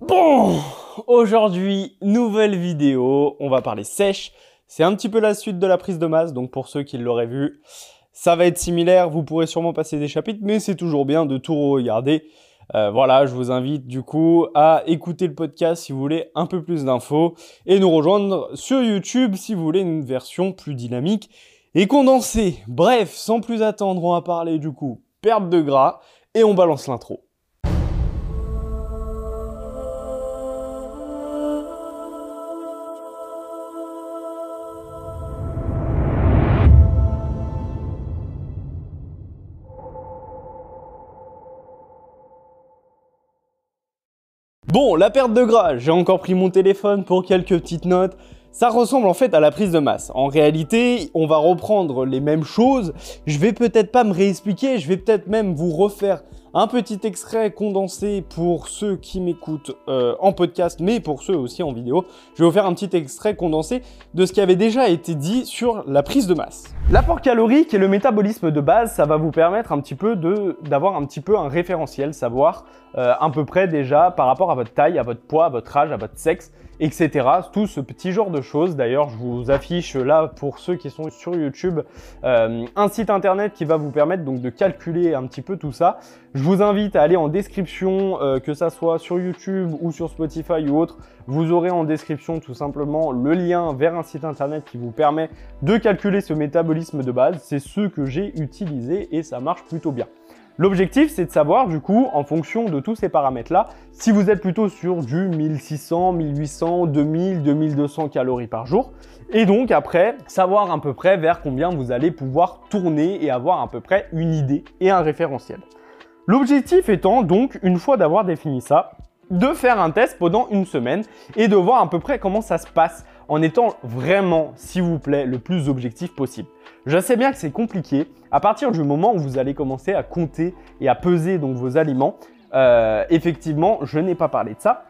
Bon, aujourd'hui, nouvelle vidéo, on va parler sèche. C'est un petit peu la suite de la prise de masse, donc pour ceux qui l'auraient vu, ça va être similaire, vous pourrez sûrement passer des chapitres, mais c'est toujours bien de tout regarder. Euh, voilà, je vous invite du coup à écouter le podcast si vous voulez un peu plus d'infos et nous rejoindre sur YouTube si vous voulez une version plus dynamique et condensée. Bref, sans plus attendre, on va parler du coup perte de gras et on balance l'intro. Bon, la perte de gras, j'ai encore pris mon téléphone pour quelques petites notes. Ça ressemble en fait à la prise de masse. En réalité, on va reprendre les mêmes choses. Je vais peut-être pas me réexpliquer, je vais peut-être même vous refaire un petit extrait condensé pour ceux qui m'écoutent euh, en podcast, mais pour ceux aussi en vidéo. Je vais vous faire un petit extrait condensé de ce qui avait déjà été dit sur la prise de masse. L'apport calorique et le métabolisme de base, ça va vous permettre un petit peu d'avoir un petit peu un référentiel, savoir euh, à peu près déjà par rapport à votre taille, à votre poids, à votre âge, à votre sexe, etc. Tout ce petit genre de choses. D'ailleurs, je vous affiche là pour ceux qui sont sur YouTube euh, un site internet qui va vous permettre donc de calculer un petit peu tout ça. Je vous invite à aller en description, euh, que ça soit sur YouTube ou sur Spotify ou autre. Vous aurez en description tout simplement le lien vers un site internet qui vous permet de calculer ce métabolisme de base. C'est ce que j'ai utilisé et ça marche plutôt bien. L'objectif, c'est de savoir, du coup, en fonction de tous ces paramètres-là, si vous êtes plutôt sur du 1600, 1800, 2000, 2200 calories par jour. Et donc, après, savoir à peu près vers combien vous allez pouvoir tourner et avoir à peu près une idée et un référentiel. L'objectif étant, donc, une fois d'avoir défini ça, de faire un test pendant une semaine et de voir à peu près comment ça se passe en étant vraiment, s'il vous plaît, le plus objectif possible. Je sais bien que c'est compliqué. À partir du moment où vous allez commencer à compter et à peser donc vos aliments, euh, effectivement, je n'ai pas parlé de ça.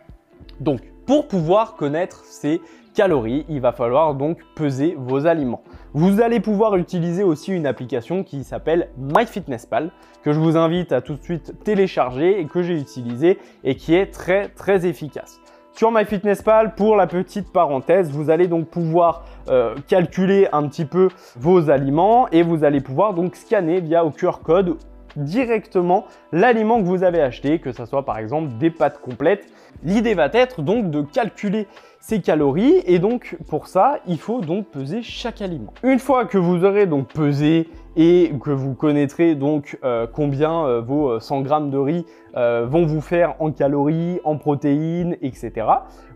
Donc, pour pouvoir connaître ces calories, il va falloir donc peser vos aliments. Vous allez pouvoir utiliser aussi une application qui s'appelle MyFitnessPal, que je vous invite à tout de suite télécharger et que j'ai utilisé et qui est très très efficace. Sur MyFitnessPal, pour la petite parenthèse, vous allez donc pouvoir euh, calculer un petit peu vos aliments et vous allez pouvoir donc scanner via au QR code directement l'aliment que vous avez acheté, que ce soit par exemple des pâtes complètes. L'idée va être donc de calculer ces calories et donc pour ça, il faut donc peser chaque aliment. Une fois que vous aurez donc pesé et que vous connaîtrez donc euh, combien euh, vos 100 grammes de riz euh, vont vous faire en calories, en protéines, etc.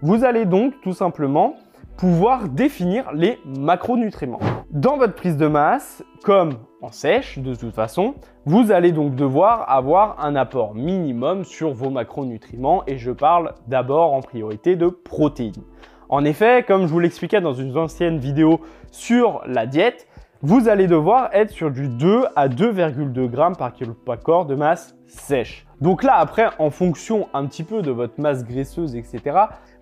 Vous allez donc tout simplement pouvoir définir les macronutriments. Dans votre prise de masse, comme en sèche de toute façon, vous allez donc devoir avoir un apport minimum sur vos macronutriments et je parle d'abord en priorité de protéines. En effet, comme je vous l'expliquais dans une ancienne vidéo sur la diète, vous allez devoir être sur du 2 à 2,2 grammes par kilo de masse sèche. Donc là, après, en fonction un petit peu de votre masse graisseuse, etc.,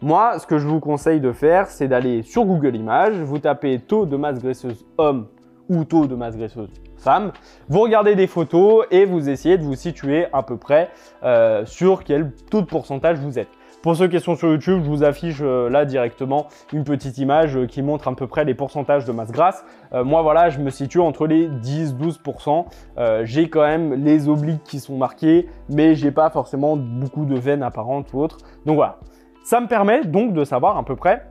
moi, ce que je vous conseille de faire, c'est d'aller sur Google Images, vous tapez taux de masse graisseuse homme ou taux de masse graisseuse femme, vous regardez des photos et vous essayez de vous situer à peu près euh, sur quel taux de pourcentage vous êtes. Pour ceux qui sont sur YouTube, je vous affiche euh, là directement une petite image euh, qui montre à peu près les pourcentages de masse grasse. Euh, moi voilà, je me situe entre les 10-12%. j'ai quand même les obliques qui sont marqués, mais j'ai pas forcément beaucoup de veines apparentes ou autres. Donc voilà. Ça me permet donc de savoir à peu près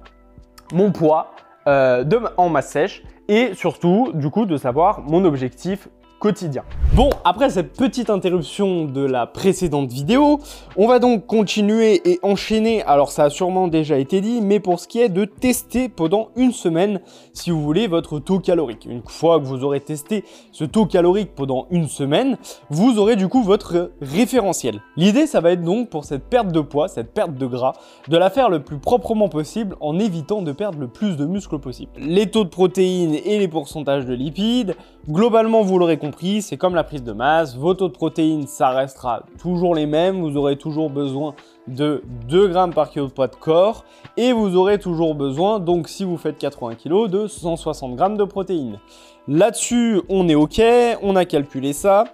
mon poids en masse sèche et surtout du coup de savoir mon objectif quotidien. Bon, après cette petite interruption de la précédente vidéo, on va donc continuer et enchaîner, alors ça a sûrement déjà été dit, mais pour ce qui est de tester pendant une semaine, si vous voulez, votre taux calorique. Une fois que vous aurez testé ce taux calorique pendant une semaine, vous aurez du coup votre référentiel. L'idée, ça va être donc pour cette perte de poids, cette perte de gras, de la faire le plus proprement possible en évitant de perdre le plus de muscles possible. Les taux de protéines et les pourcentages de lipides, globalement, vous l'aurez compris, c'est comme la prise de masse. Vos taux de protéines, ça restera toujours les mêmes. Vous aurez toujours besoin de 2 grammes par kilo de poids de corps. Et vous aurez toujours besoin, donc si vous faites 80 kg, de 160 grammes de protéines. Là-dessus, on est OK, on a calculé ça.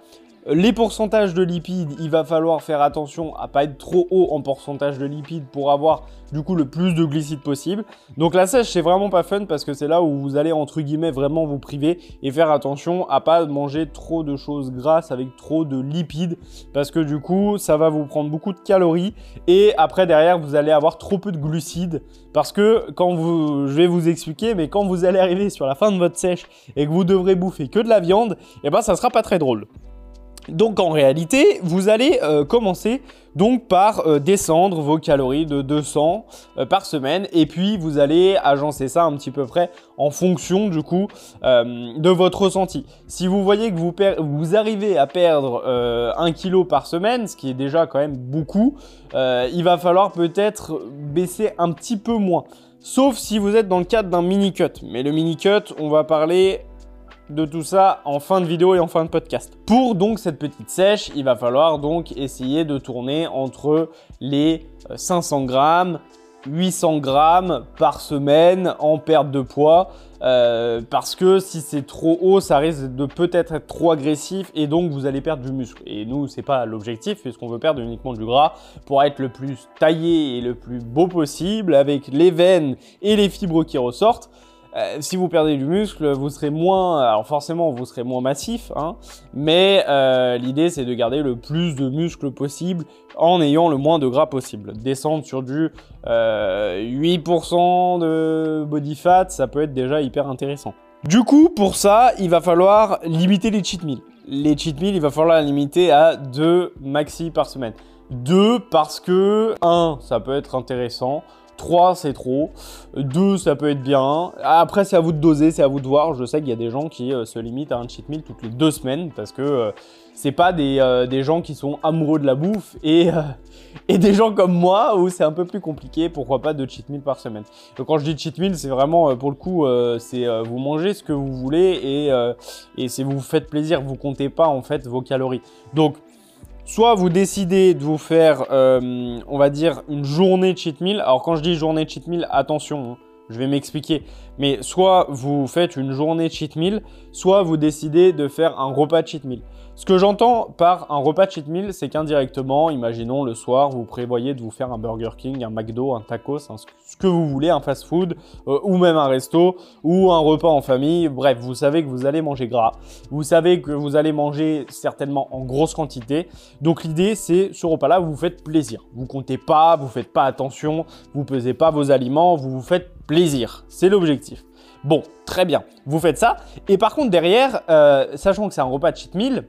Les pourcentages de lipides, il va falloir faire attention à pas être trop haut en pourcentage de lipides pour avoir du coup le plus de glucides possible. Donc la sèche c'est vraiment pas fun parce que c'est là où vous allez entre guillemets vraiment vous priver et faire attention à pas manger trop de choses grasses avec trop de lipides parce que du coup ça va vous prendre beaucoup de calories et après derrière vous allez avoir trop peu de glucides parce que quand vous, je vais vous expliquer, mais quand vous allez arriver sur la fin de votre sèche et que vous devrez bouffer que de la viande, eh ben ça sera pas très drôle. Donc en réalité, vous allez euh, commencer par euh, descendre vos calories de 200 euh, par semaine et puis vous allez agencer ça un petit peu près en fonction du coup de votre ressenti. Si vous voyez que vous, vous arrivez à perdre 1 kg par semaine, ce qui est déjà quand même beaucoup, il va falloir peut-être baisser un petit peu moins. Sauf si vous êtes dans le cadre d'un mini cut. Mais le mini cut, on va parler de tout ça en fin de vidéo et en fin de podcast. Pour donc cette petite sèche, il va falloir donc essayer de tourner entre les 500 euh, grammes, 800 grammes par semaine en perte de poids. Euh, parce que si c'est trop haut, ça risque de peut-être être trop agressif et donc vous allez perdre du muscle. Et nous, c'est pas l'objectif puisqu'on veut perdre uniquement du gras pour être le plus taillé et le plus beau possible avec les veines et les fibres qui ressortent. Euh, si vous perdez du muscle, vous serez moins, alors forcément vous serez moins massif, hein, mais euh, l'idée c'est de garder le plus de muscle possible en ayant le moins de gras possible. Descendre sur du 8% euh, de body fat, ça peut être déjà hyper intéressant. Du coup, pour ça, il va falloir limiter les cheat meals. Les cheat meals, il va falloir les limiter à 2 maxi par semaine. 2 parce que 1, ça peut être intéressant. 3 c'est trop, 2 ça peut être bien. Après c'est à vous de doser, c'est à vous de voir. Je sais qu'il y a des gens qui euh, se limitent à un cheat meal toutes les deux semaines parce que euh, c'est pas des, euh, gens qui sont amoureux de la bouffe et, et des gens comme moi où c'est un peu plus compliqué, pourquoi pas de cheat meal par semaine. Donc quand je dis cheat meal, c'est vraiment pour le coup, c'est vous mangez ce que vous voulez et, et c'est vous faites plaisir, vous comptez pas en fait vos calories. Donc Soit vous décidez de vous faire, euh, on va dire, une journée cheat meal. Alors quand je dis journée cheat meal, attention, hein, je vais m'expliquer. Mais soit vous faites une journée cheat meal, soit vous décidez de faire un repas cheat meal. Ce que j'entends par un repas cheat meal, c'est qu'indirectement, imaginons le soir, vous prévoyez de vous faire un Burger King, un McDo, un tacos, ce que vous voulez, un fast-food, euh, ou même un resto, ou un repas en famille. Bref, vous savez que vous allez manger gras. Vous savez que vous allez manger certainement en grosse quantité. Donc l'idée, c'est ce repas-là, vous vous faites plaisir. Vous comptez pas, vous faites pas attention, vous pesez pas vos aliments, vous vous faites plaisir. C'est l'objectif. Bon, très bien, vous faites ça. Et par contre, derrière, euh, sachant que c'est un repas de cheat meal,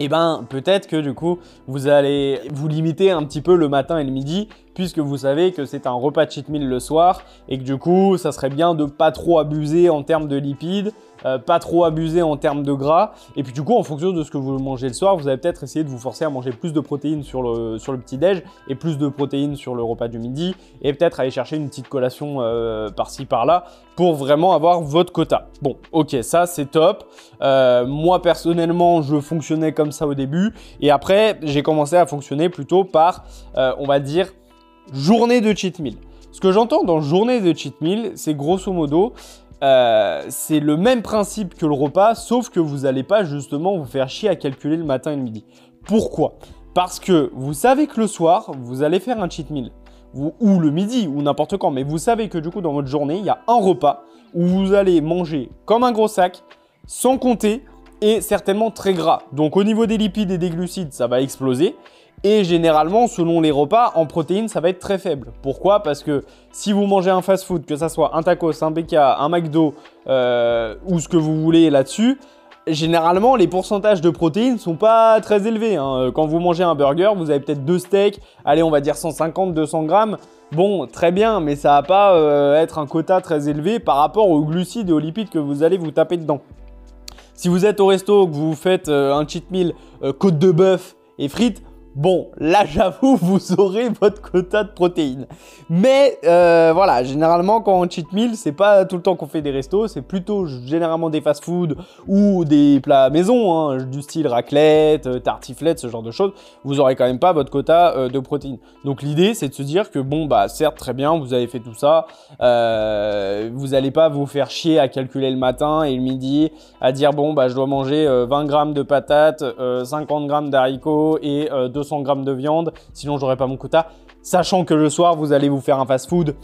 eh ben peut-être que du coup vous allez vous limiter un petit peu le matin et le midi puisque vous savez que c'est un repas de cheat meal le soir et que du coup ça serait bien de pas trop abuser en termes de lipides euh, pas trop abuser en termes de gras. Et puis du coup, en fonction de ce que vous mangez le soir, vous allez peut-être essayer de vous forcer à manger plus de protéines sur le, sur le petit-déj et plus de protéines sur le repas du midi. Et peut-être aller chercher une petite collation euh, par-ci par-là pour vraiment avoir votre quota. Bon, ok, ça c'est top. Euh, moi personnellement, je fonctionnais comme ça au début. Et après, j'ai commencé à fonctionner plutôt par, on va dire, journée de cheat meal. Ce que j'entends dans journée de cheat meal, c'est grosso modo, euh, c'est le même principe que le repas, sauf que vous n'allez pas justement vous faire chier à calculer le matin et le midi. Pourquoi? Parce que vous savez que le soir, vous allez faire un cheat meal. ou le midi, ou n'importe quand, mais vous savez que du coup dans votre journée, il y a un repas où vous allez manger comme un gros sac, sans compter, et certainement très gras. Donc au niveau des lipides et des glucides, ça va exploser. Et généralement, selon les repas, en protéines, ça va être très faible. Pourquoi? Parce que si vous mangez un fast-food, que ça soit un tacos, un BK, un McDo euh, ou ce que vous voulez là-dessus, généralement, les pourcentages de protéines sont pas très élevés. Hein. Quand vous mangez un burger, vous avez peut-être deux steaks, allez, on va dire 150-200 grammes. Bon, très bien, mais ça va pas euh, être un quota très élevé par rapport aux glucides et aux lipides que vous allez vous taper dedans. Si vous êtes au resto, que vous faites euh, un cheat meal côte de bœuf et frites, Bon, là j'avoue, vous aurez votre quota de protéines. Mais euh, voilà, généralement quand on cheat meal, c'est pas tout le temps qu'on fait des restos, c'est plutôt généralement des fast-food ou des plats maison, hein, du style raclette, euh, tartiflette, ce genre de choses. Vous aurez quand même pas votre quota euh, de protéines. Donc l'idée c'est de se dire que bon bah certes très bien, vous avez fait tout ça, vous allez pas vous faire chier à calculer le matin et le midi, à dire bon bah je dois manger 20 grammes de patates, 50 grammes d'haricots et 200 grammes de viande, sinon j'aurai pas mon quota. Sachant que le soir, vous allez vous faire un fast-food.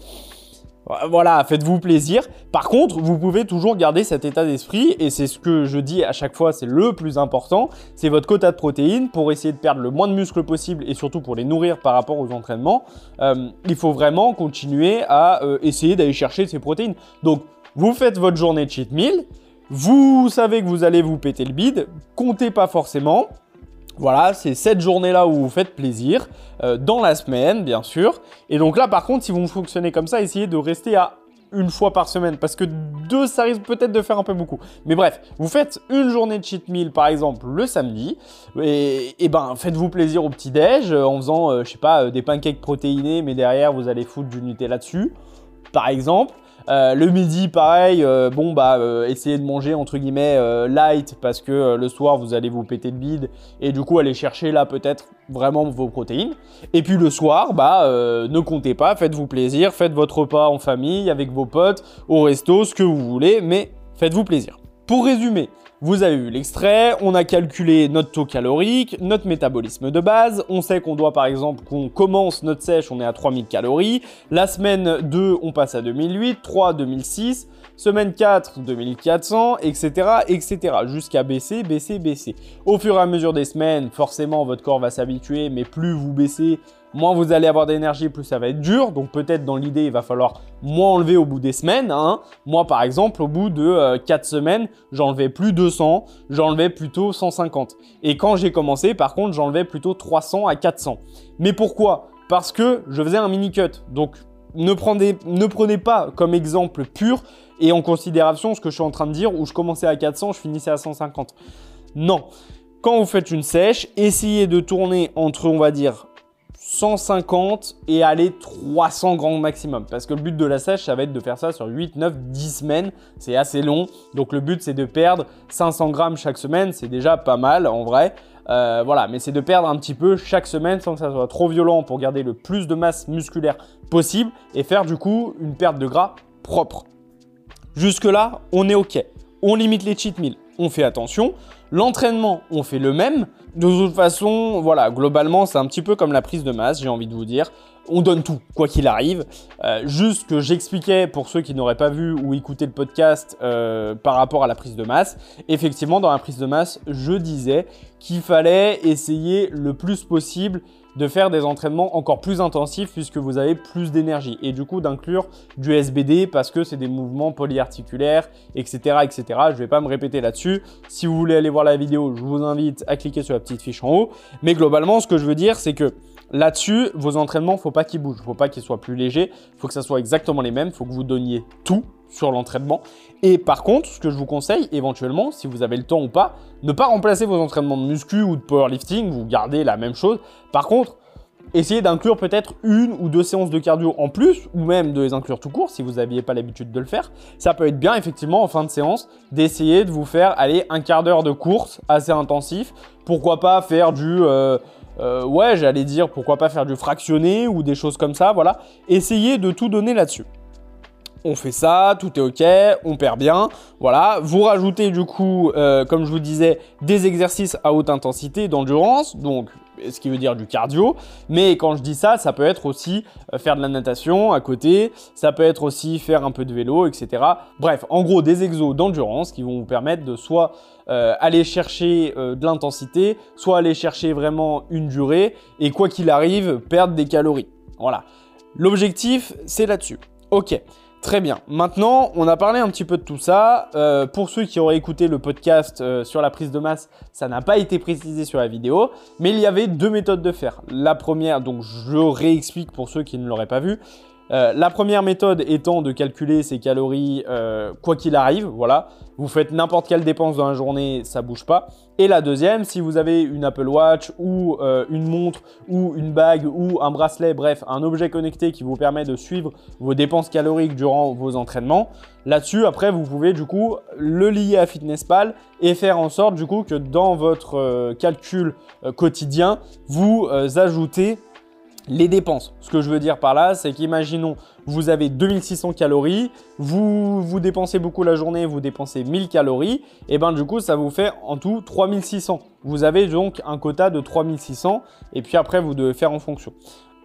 Voilà, faites-vous plaisir. Par contre, vous pouvez toujours garder cet état d'esprit, et c'est ce que je dis à chaque fois, c'est le plus important, c'est votre quota de protéines pour essayer de perdre le moins de muscles possible et surtout pour les nourrir par rapport aux entraînements. Euh, il faut vraiment continuer à euh, essayer d'aller chercher ces protéines. Donc, vous faites votre journée de cheat meal, vous savez que vous allez vous péter le bide, comptez pas forcément, voilà, c'est cette journée-là où vous faites plaisir, euh, dans la semaine, bien sûr. Et donc là, par contre, si vous fonctionnez comme ça, essayez de rester à une fois par semaine, parce que deux, ça risque peut-être de faire un peu beaucoup. Mais bref, vous faites une journée de cheat meal, par exemple, le samedi, et, ben, faites-vous plaisir au petit-déj, euh, en faisant, euh, je sais pas, des pancakes protéinés, mais derrière, vous allez foutre du Nutella dessus, par exemple. Euh, le midi, pareil, euh, bon bah euh, essayez de manger entre guillemets light parce que le soir vous allez vous péter de bide et du coup allez chercher là peut-être vraiment vos protéines. Et puis le soir, bah ne comptez pas, faites-vous plaisir, faites votre repas en famille avec vos potes, au resto, ce que vous voulez, mais faites-vous plaisir. Pour résumer, vous avez vu l'extrait, on a calculé notre taux calorique, notre métabolisme de base, on sait qu'on doit par exemple qu'on commence notre sèche, on est à 3000 calories, la semaine 2 on passe à 2008, 3 2006, semaine 4 2400, etc. etc. jusqu'à baisser, baisser, baisser. Au fur et à mesure des semaines, forcément votre corps va s'habituer, mais plus vous baissez, moins vous allez avoir d'énergie, plus ça va être dur. Donc peut-être dans l'idée, il va falloir moins enlever au bout des semaines. Hein. Moi, par exemple, au bout de 4 euh, semaines, j'enlevais plus 200, j'enlevais plutôt 150. Et quand j'ai commencé, par contre, j'enlevais plutôt 300 à 400. Mais pourquoi? Parce que je faisais un mini cut. Donc ne prenez, ne prenez pas comme exemple pur et en considération ce que je suis en train de dire où je commençais à 400, je finissais à 150. Non. Quand vous faites une sèche, essayez de tourner entre, on va dire, 150 et aller 300 grammes maximum. Parce que le but de la sèche, ça va être de faire ça sur 8, 9, 10 semaines. C'est assez long. Donc le but, c'est de perdre 500 grammes chaque semaine. C'est déjà pas mal en vrai. Euh, voilà, mais c'est de perdre un petit peu chaque semaine sans que ça soit trop violent pour garder le plus de masse musculaire possible et faire du coup une perte de gras propre. Jusque là, on est OK. On limite les cheat meals, on fait attention. L'entraînement, on fait le même. De toute façon, voilà, globalement, c'est un petit peu comme la prise de masse, j'ai envie de vous dire. On donne tout, quoi qu'il arrive. Euh, juste que j'expliquais pour ceux qui n'auraient pas vu ou écouté le podcast euh, par rapport à la prise de masse. Effectivement, dans la prise de masse, je disais qu'il fallait essayer le plus possible de faire des entraînements encore plus intensifs puisque vous avez plus d'énergie et du coup d'inclure du SBD parce que c'est des mouvements polyarticulaires, etc. etc. Je ne vais pas me répéter là-dessus. Si vous voulez aller voir la vidéo, je vous invite à cliquer sur la petite fiche en haut. Mais globalement, ce que je veux dire, c'est que là-dessus, vos entraînements, faut pas qu'ils bougent, faut pas qu'ils soient plus légers, faut que ça soit exactement les mêmes, faut que vous donniez tout sur l'entraînement. Et par contre, ce que je vous conseille éventuellement, si vous avez le temps ou pas, ne pas remplacer vos entraînements de muscu ou de powerlifting, vous gardez la même chose. Par contre, essayez d'inclure peut-être une ou deux séances de cardio en plus, ou même de les inclure tout court si vous n'aviez pas l'habitude de le faire. Ça peut être bien effectivement en fin de séance d'essayer de vous faire aller un quart d'heure de course assez intensif. Pourquoi pas faire du... Euh, euh, ouais, j'allais dire, pourquoi pas faire du fractionné ou des choses comme ça, voilà. Essayez de tout donner là-dessus on fait ça, tout est ok, on perd bien. Voilà, vous rajoutez du coup, euh, comme je vous disais, des exercices à haute intensité d'endurance, donc ce qui veut dire du cardio. Mais quand je dis ça, ça peut être aussi euh, faire de la natation à côté, ça peut être aussi faire un peu de vélo, etc. Bref, en gros, des exos d'endurance qui vont vous permettre de soit euh, aller chercher de l'intensité, soit aller chercher vraiment une durée, et quoi qu'il arrive, perdre des calories. Voilà. L'objectif, c'est là-dessus. Ok. Très bien. Maintenant, on a parlé un petit peu de tout ça. Euh, pour ceux qui auraient écouté le podcast euh, sur la prise de masse, ça n'a pas été précisé sur la vidéo, mais il y avait deux méthodes de faire. La première, donc je réexplique pour ceux qui ne l'auraient pas vu. Euh, la première méthode étant de calculer ses calories euh, quoi qu'il arrive, voilà. Vous faites n'importe quelle dépense dans la journée, ça bouge pas. Et la deuxième, si vous avez une Apple Watch ou euh, une montre ou une bague ou un bracelet, bref, un objet connecté qui vous permet de suivre vos dépenses caloriques durant vos entraînements, là-dessus, après, vous pouvez du coup le lier à FitnessPal et faire en sorte du coup que dans votre calcul quotidien, vous ajoutez les dépenses. Ce que je veux dire par là, c'est qu'imaginons, vous avez 2600 calories, vous, dépensez beaucoup la journée, vous dépensez 1000 calories, et ben du coup, ça vous fait en tout 3600. Vous avez donc un quota de 3600, et puis après, vous devez faire en fonction.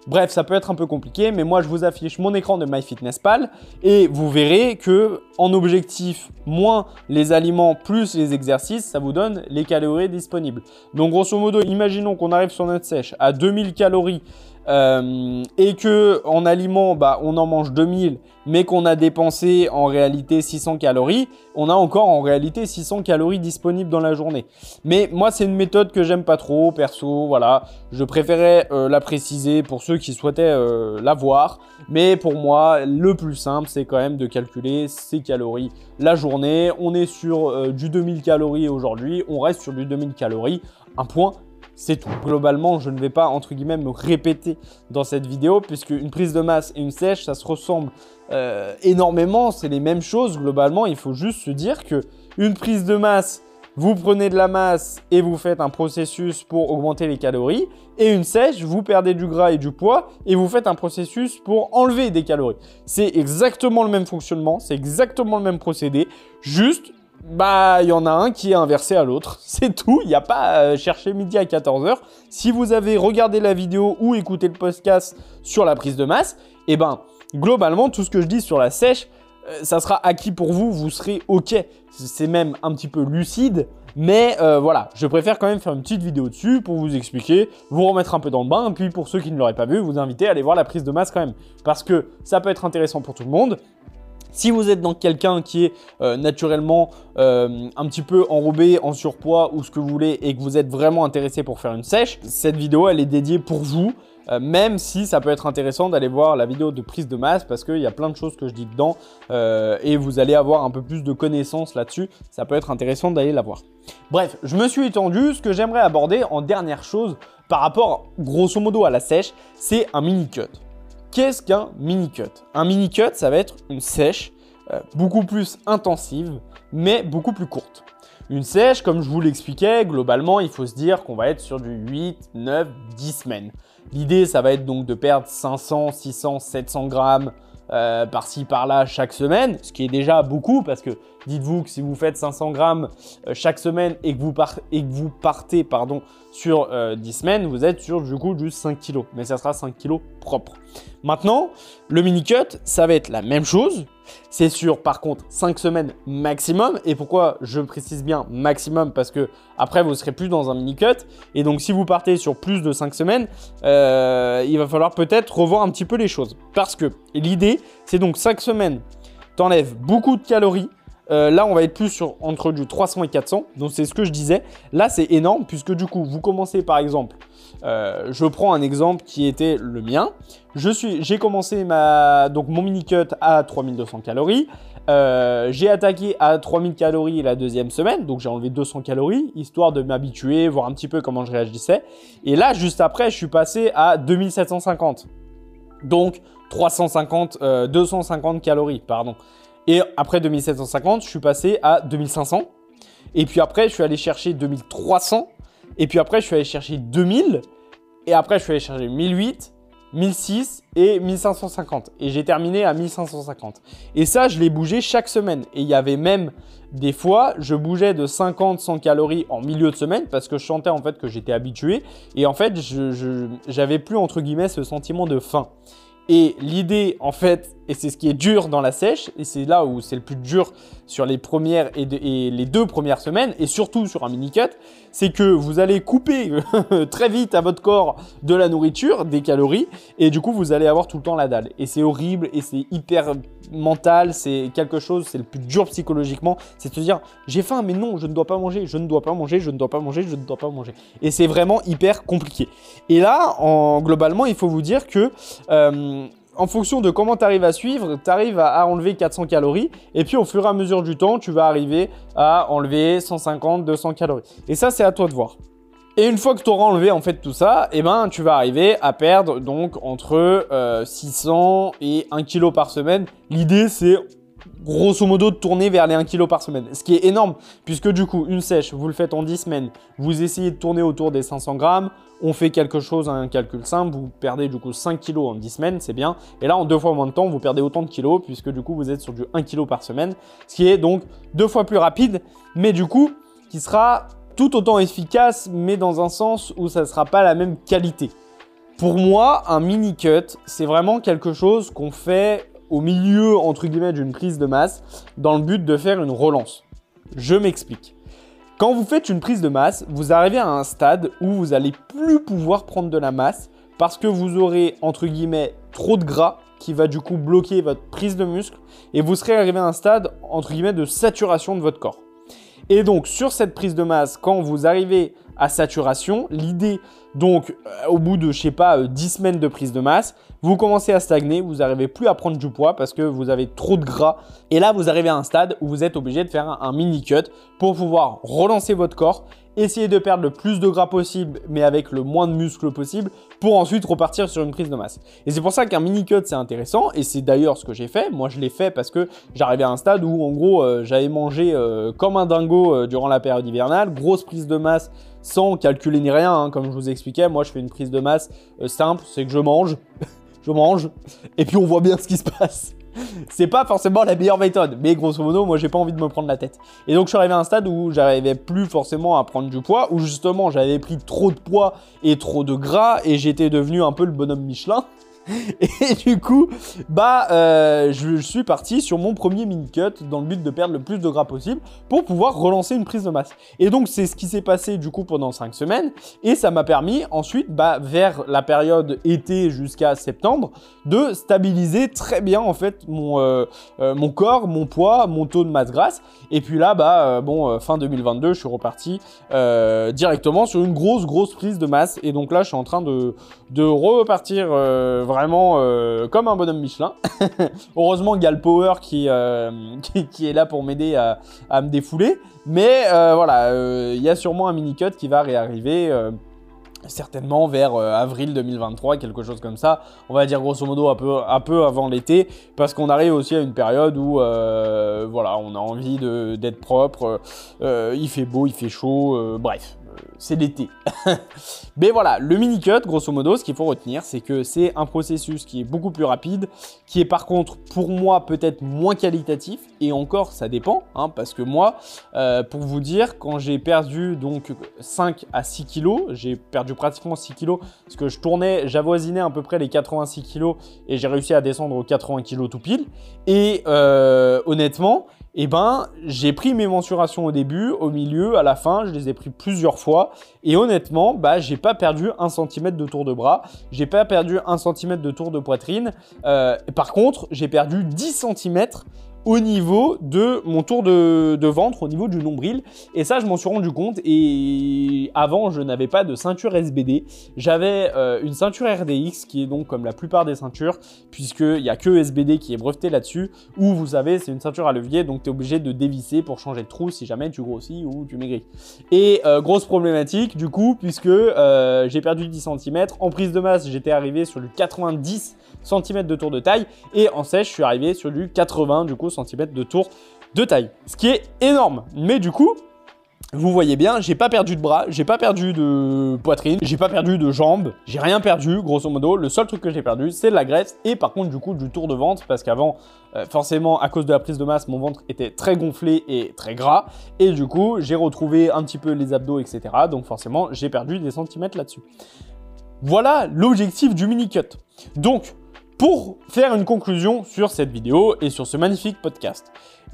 Bref, ça peut être un peu compliqué, mais moi je vous affiche mon écran de MyFitnessPal et vous verrez que en objectif moins les aliments plus les exercices, ça vous donne les calories disponibles. Donc grosso modo, imaginons qu'on arrive sur notre sèche à 2000 calories euh, et que en aliments, bah, on en mange 2000, mais qu'on a dépensé en réalité 600 calories, on a encore en réalité 600 calories disponibles dans la journée. Mais moi, c'est une méthode que j'aime pas trop, perso, voilà. Je préférais euh, la préciser pour ceux qui souhaitaient euh, la voir. Mais pour moi, le plus simple, c'est quand même de calculer ses calories la journée. On est sur du 2000 calories aujourd'hui, on reste sur du 2000 calories. Un point c'est tout. Globalement, je ne vais pas, entre guillemets, me répéter dans cette vidéo, puisque une prise de masse et une sèche, ça se ressemble euh, énormément. C'est les mêmes choses. Globalement, il faut juste se dire que une prise de masse, vous prenez de la masse et vous faites un processus pour augmenter les calories. Et une sèche, vous perdez du gras et du poids et vous faites un processus pour enlever des calories. C'est exactement le même fonctionnement, c'est exactement le même procédé. Juste, bah, il y en a un qui est inversé à l'autre. C'est tout. Il n'y a pas à chercher midi à 14h. Si vous avez regardé la vidéo ou écouté le podcast sur la prise de masse, eh ben, globalement, tout ce que je dis sur la sèche, euh, ça sera acquis pour vous. Vous serez OK. C'est même un petit peu lucide. Mais euh, voilà, je préfère quand même faire une petite vidéo dessus pour vous expliquer, vous remettre un peu dans le bain. Et puis pour ceux qui ne l'auraient pas vu, vous inviter à aller voir la prise de masse quand même. Parce que ça peut être intéressant pour tout le monde. Si vous êtes dans quelqu'un qui est euh, naturellement euh, un petit peu enrobé, en surpoids ou ce que vous voulez et que vous êtes vraiment intéressé pour faire une sèche, cette vidéo elle est dédiée pour vous. Euh, même si ça peut être intéressant d'aller voir la vidéo de prise de masse parce qu'il y a plein de choses que je dis dedans et vous allez avoir un peu plus de connaissances là-dessus. Ça peut être intéressant d'aller la voir. Bref, je me suis étendu. Ce que j'aimerais aborder en dernière chose par rapport grosso modo à la sèche, c'est un mini cut. Qu'est-ce qu'un mini cut Un mini cut, ça va être une sèche euh, beaucoup plus intensive, mais beaucoup plus courte. Une sèche, comme je vous l'expliquais, globalement, il faut se dire qu'on va être sur du 8, 9, 10 semaines. L'idée, ça va être donc de perdre 500, 600, 700 grammes euh, par-ci par-là chaque semaine, ce qui est déjà beaucoup parce que dites-vous que si vous faites 500 grammes euh, chaque semaine et que vous, partez sur 10 euh, semaines, vous êtes sur du coup juste 5 kg, mais ça sera 5 kg propre. Maintenant, le mini cut, ça va être la même chose, c'est sur par contre 5 semaines maximum. Et pourquoi je précise bien maximum? Parce que après vous serez plus dans un mini cut. Et donc si vous partez sur plus de 5 semaines, euh, il va falloir peut-être revoir un petit peu les choses. Parce que l'idée, c'est donc 5 semaines, t'enlèves beaucoup de calories. Euh, là, on va être plus sur entre du 300 et 400. Donc, c'est ce que je disais. Là, c'est énorme puisque du coup, vous commencez par exemple euh, je prends un exemple qui était le mien. j'ai commencé ma, donc mon mini cut à 3200 calories. Euh, j'ai attaqué à 3000 calories la deuxième semaine, donc j'ai enlevé 200 calories, histoire de m'habituer, voir un petit peu comment je réagissais. Et là, juste après, je suis passé à 2750. Donc 350, 250 euh, calories, pardon. Et après 2750, je suis passé à 2500. Et puis après, je suis allé chercher 2300. Et puis après, je suis allé chercher 2000. Et après, je suis allé chercher 1008, 1006 et 1550. Et j'ai terminé à 1550. Et ça, je l'ai bougé chaque semaine. Et il y avait même des fois, je bougeais de 50, 100 calories en milieu de semaine parce que je sentais en fait que j'étais habitué. Et en fait, je j'avais plus entre guillemets ce sentiment de faim. Et l'idée, en fait, et c'est ce qui est dur dans la sèche, et c'est là où c'est le plus dur sur les premières et, les deux premières semaines, et surtout sur un mini-cut, c'est que vous allez couper très vite à votre corps de la nourriture, des calories, et du coup vous allez avoir tout le temps la dalle. Et c'est horrible, et c'est hyper mental, c'est quelque chose, c'est le plus dur psychologiquement, c'est de se dire j'ai faim, mais non, je ne dois pas manger, je ne dois pas manger, je ne dois pas manger, je ne dois pas manger. Et c'est vraiment hyper compliqué. Et là, en, globalement, il faut vous dire que... Euh, en fonction de comment tu arrives à suivre, tu arrives à, enlever 400 calories. Et puis au fur et à mesure du temps, tu vas arriver à enlever 150, 200 calories. Et ça, c'est à toi de voir. Et une fois que tu auras enlevé en fait tout ça, eh ben, tu vas arriver à perdre donc entre 600 euh, et 1 kg par semaine. L'idée, c'est grosso modo de tourner vers les 1 kg par semaine. Ce qui est énorme, puisque du coup, une sèche, vous le faites en 10 semaines, vous essayez de tourner autour des 500 grammes, on fait quelque chose, un calcul simple, vous perdez du coup 5 kg en 10 semaines, c'est bien. Et là, en deux fois moins de temps, vous perdez autant de kilos, puisque du coup, vous êtes sur du 1 kg par semaine, ce qui est donc deux fois plus rapide, mais du coup, qui sera tout autant efficace, mais dans un sens où ça ne sera pas la même qualité. Pour moi, un mini cut, c'est vraiment quelque chose qu'on fait au milieu, entre guillemets, d'une prise de masse, dans le but de faire une relance. Je m'explique. Quand vous faites une prise de masse, vous arrivez à un stade où vous allez plus pouvoir prendre de la masse parce que vous aurez, entre guillemets, trop de gras qui va du coup bloquer votre prise de muscle et vous serez arrivé à un stade, entre guillemets, de saturation de votre corps. Et donc sur cette prise de masse, quand vous arrivez à saturation, l'idée donc euh, au bout de je sais pas 10 euh, semaines de prise de masse, vous commencez à stagner, vous n'arrivez plus à prendre du poids parce que vous avez trop de gras. Et là, vous arrivez à un stade où vous êtes obligé de faire un mini cut pour pouvoir relancer votre corps essayer de perdre le plus de gras possible, mais avec le moins de muscles possible, pour ensuite repartir sur une prise de masse. Et c'est pour ça qu'un mini cut c'est intéressant, et c'est d'ailleurs ce que j'ai fait. Moi je l'ai fait parce que j'arrivais à un stade où en gros euh, j'avais mangé euh, comme un dingo euh, durant la période hivernale, grosse prise de masse sans calculer ni rien, hein. comme je vous expliquais. Moi je fais une prise de masse simple, c'est que je mange, je mange, et puis on voit bien ce qui se passe c'est pas forcément la meilleure méthode. Mais grosso modo, moi, j'ai pas envie de me prendre la tête. Et donc, je suis arrivé à un stade où j'arrivais plus forcément à prendre du poids, où justement, j'avais pris trop de poids et trop de gras, et j'étais devenu un peu le bonhomme Michelin. Et du coup, bah, euh, je, suis parti sur mon premier mini cut dans le but de perdre le plus de gras possible pour pouvoir relancer une prise de masse. Et donc, c'est ce qui s'est passé du coup pendant 5 semaines. Et ça m'a permis ensuite, bah, vers la période été jusqu'à septembre, de stabiliser très bien en fait mon, euh, euh, mon corps, mon poids, mon taux de masse grasse. Et puis là, bah, bon, fin 2022, je suis reparti directement sur une grosse, grosse prise de masse. Et donc là, je suis en train de, de repartir vraiment vraiment euh, comme un bonhomme Michelin. Heureusement, le Power qui, euh, qui, est là pour m'aider à, à, me défouler. Mais euh, voilà, il y a sûrement un mini-cut qui va réarriver certainement vers avril 2023, quelque chose comme ça. On va dire grosso modo un peu, un peu avant l'été, parce qu'on arrive aussi à une période où voilà, on a envie d'être propre, il fait beau, il fait chaud, bref c'est l'été. Mais voilà, le mini cut, grosso modo, ce qu'il faut retenir, c'est que c'est un processus qui est beaucoup plus rapide, qui est par contre pour moi peut-être moins qualitatif, et encore ça dépend, hein, parce que moi, euh, pour vous dire, quand j'ai perdu donc 5 à 6 kilos, j'ai perdu pratiquement 6 kilos, parce que je tournais, j'avoisinais à peu près les 86 kilos, et j'ai réussi à descendre aux 80 kilos tout pile, et euh, honnêtement, eh ben, j'ai pris mes mensurations au début, au milieu, à la fin, je les ai pris plusieurs fois. Et honnêtement, bah, j'ai pas perdu un centimètre de tour de bras, j'ai pas perdu un centimètre de tour de poitrine. Euh, par contre, j'ai perdu 10 centimètres au niveau de mon tour de, ventre, au niveau du nombril. Et ça, je m'en suis rendu compte. Et avant, je n'avais pas de ceinture SBD. J'avais euh, une ceinture RDX qui est donc comme la plupart des ceintures, puisqu'il n'y a que SBD qui est breveté là-dessus. Où vous savez, c'est une ceinture à levier, donc tu es obligé de dévisser pour changer de trou si jamais tu grossis ou tu maigris. Et euh, grosse problématique du coup, puisque euh, j'ai perdu 10 cm. En prise de masse, j'étais arrivé sur du 90 cm de tour de taille. Et en sèche, je suis arrivé sur du 80 du coup cm de tour de taille. Ce qui est énorme. Mais du coup, vous voyez bien, j'ai pas perdu de bras, j'ai pas perdu de poitrine, j'ai pas perdu de jambes, j'ai rien perdu, grosso modo. Le seul truc que j'ai perdu, c'est de la graisse et par contre, du coup, du tour de ventre parce qu'avant, euh, forcément, à cause de la prise de masse, mon ventre était très gonflé et très gras et du coup, j'ai retrouvé un petit peu les abdos, etc. Donc forcément, j'ai perdu des centimètres là-dessus. Voilà l'objectif du mini cut. Donc, pour faire une conclusion sur cette vidéo et sur ce magnifique podcast.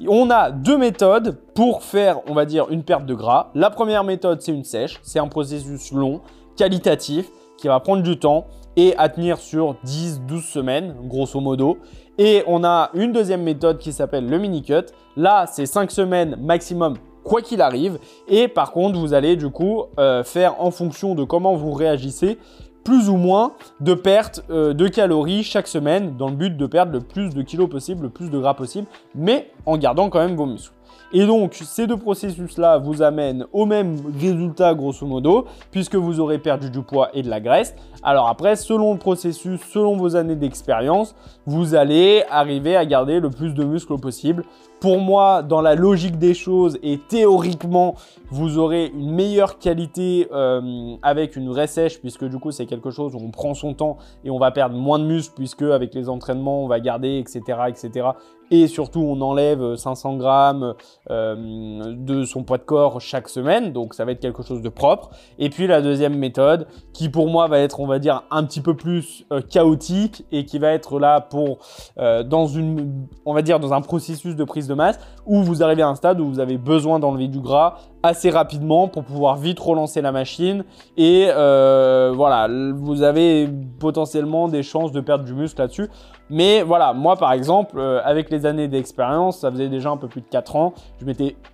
On a deux méthodes pour faire, on va dire, une perte de gras. La première méthode, c'est une sèche. C'est un processus long, qualitatif, qui va prendre du temps et à tenir sur 10-12 semaines, grosso modo. Et on a une deuxième méthode qui s'appelle le mini cut. Là, c'est 5 semaines maximum quoi qu'il arrive. Et par contre, vous allez du coup euh, faire en fonction de comment vous réagissez plus ou moins de perte euh, de calories chaque semaine dans le but de perdre le plus de kilos possible, le plus de gras possible, mais en gardant quand même vos muscles. Et donc, ces deux processus-là vous amènent au même résultat, grosso modo, puisque vous aurez perdu du poids et de la graisse. Alors après, selon le processus, selon vos années d'expérience, vous allez arriver à garder le plus de muscles possible. Pour moi, dans la logique des choses et théoriquement, vous aurez une meilleure qualité euh, avec une vraie sèche, puisque du coup, c'est quelque chose où on prend son temps et on va perdre moins de muscles, puisque avec les entraînements, on va garder, etc., etc et surtout on enlève 500 grammes euh, de son poids de corps chaque semaine, donc ça va être quelque chose de propre. Et puis la deuxième méthode, qui pour moi va être, on va dire, un petit peu plus euh, chaotique et qui va être là pour euh, dans une, on va dire, dans un processus de prise de masse où vous arrivez à un stade où vous avez besoin d'enlever du gras assez rapidement pour pouvoir vite relancer la machine et voilà, vous avez potentiellement des chances de perdre du muscle là-dessus. Mais voilà, moi par exemple, euh, avec les années d'expérience, ça faisait déjà un peu plus de 4 ans,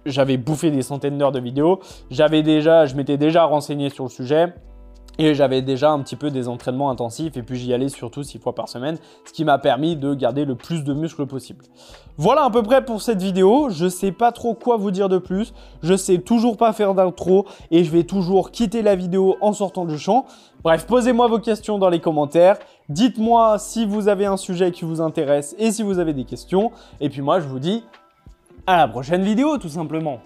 j'avais bouffé des centaines d'heures de vidéos, j'avais déjà, je m'étais déjà renseigné sur le sujet. Et j'avais déjà un petit peu des entraînements intensifs et puis j'y allais surtout 6 fois par semaine, ce qui m'a permis de garder le plus de muscles possible. Voilà à peu près pour cette vidéo, je sais pas trop quoi vous dire de plus, je sais toujours pas faire d'intro et je vais toujours quitter la vidéo en sortant du champ. Bref, posez-moi vos questions dans les commentaires, dites-moi si vous avez un sujet qui vous intéresse et si vous avez des questions. Et puis moi je vous dis à la prochaine vidéo tout simplement.